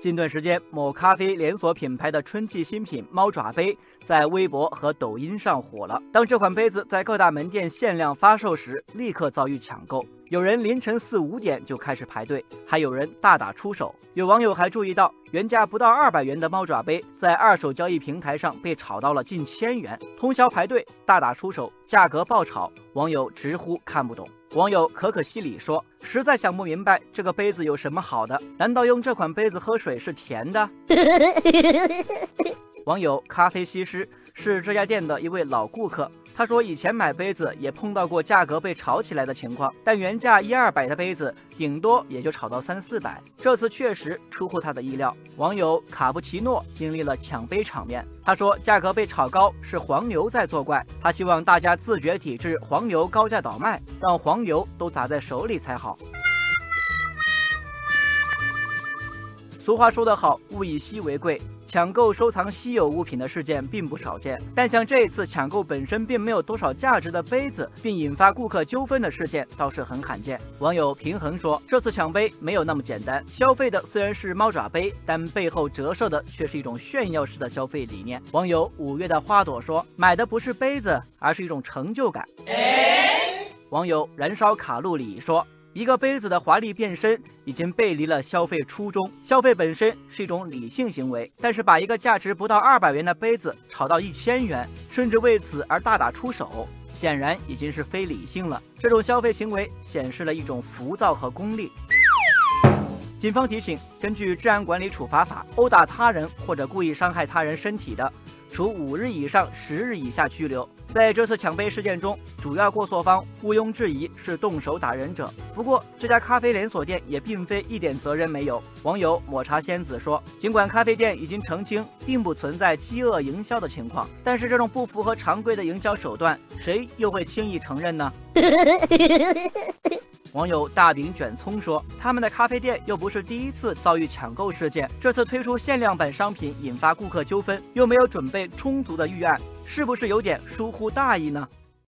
近段时间，某咖啡连锁品牌的春季新品猫爪杯在微博和抖音上火了。当这款杯子在各大门店限量发售时，立刻遭遇抢购。有人凌晨四五点就开始排队，还有人大打出手。有网友还注意到，原价不到二百元的猫爪杯，在二手交易平台上被炒到了近千元。通宵排队，大打出手，价格爆炒，网友直呼看不懂。网友可可西里说：“实在想不明白这个杯子有什么好的？难道用这款杯子喝水是甜的？” 网友咖啡西施是这家店的一位老顾客。他说，以前买杯子也碰到过价格被炒起来的情况，但原价一二百的杯子，顶多也就炒到三四百。这次确实出乎他的意料。网友卡布奇诺经历了抢杯场面，他说价格被炒高是黄牛在作怪，他希望大家自觉抵制黄牛高价倒卖，让黄牛都砸在手里才好。俗话说得好，物以稀为贵。抢购收藏稀有物品的事件并不少见，但像这一次抢购本身并没有多少价值的杯子，并引发顾客纠纷的事件倒是很罕见。网友平衡说，这次抢杯没有那么简单，消费的虽然是猫爪杯，但背后折射的却是一种炫耀式的消费理念。网友五月的花朵说，买的不是杯子，而是一种成就感。网友燃烧卡路里说。一个杯子的华丽变身已经背离了消费初衷。消费本身是一种理性行为，但是把一个价值不到二百元的杯子炒到一千元，甚至为此而大打出手，显然已经是非理性了。这种消费行为显示了一种浮躁和功利。警方提醒：根据《治安管理处罚法》，殴打他人或者故意伤害他人身体的，处五日以上十日以下拘留。在这次抢杯事件中，主要过错方毋庸置疑是动手打人者。不过，这家咖啡连锁店也并非一点责任没有。网友抹茶仙子说：“尽管咖啡店已经澄清，并不存在饥饿营销的情况，但是这种不符合常规的营销手段，谁又会轻易承认呢？” 网友大饼卷葱说：“他们的咖啡店又不是第一次遭遇抢购事件，这次推出限量版商品引发顾客纠纷，又没有准备充足的预案，是不是有点疏忽大意呢？”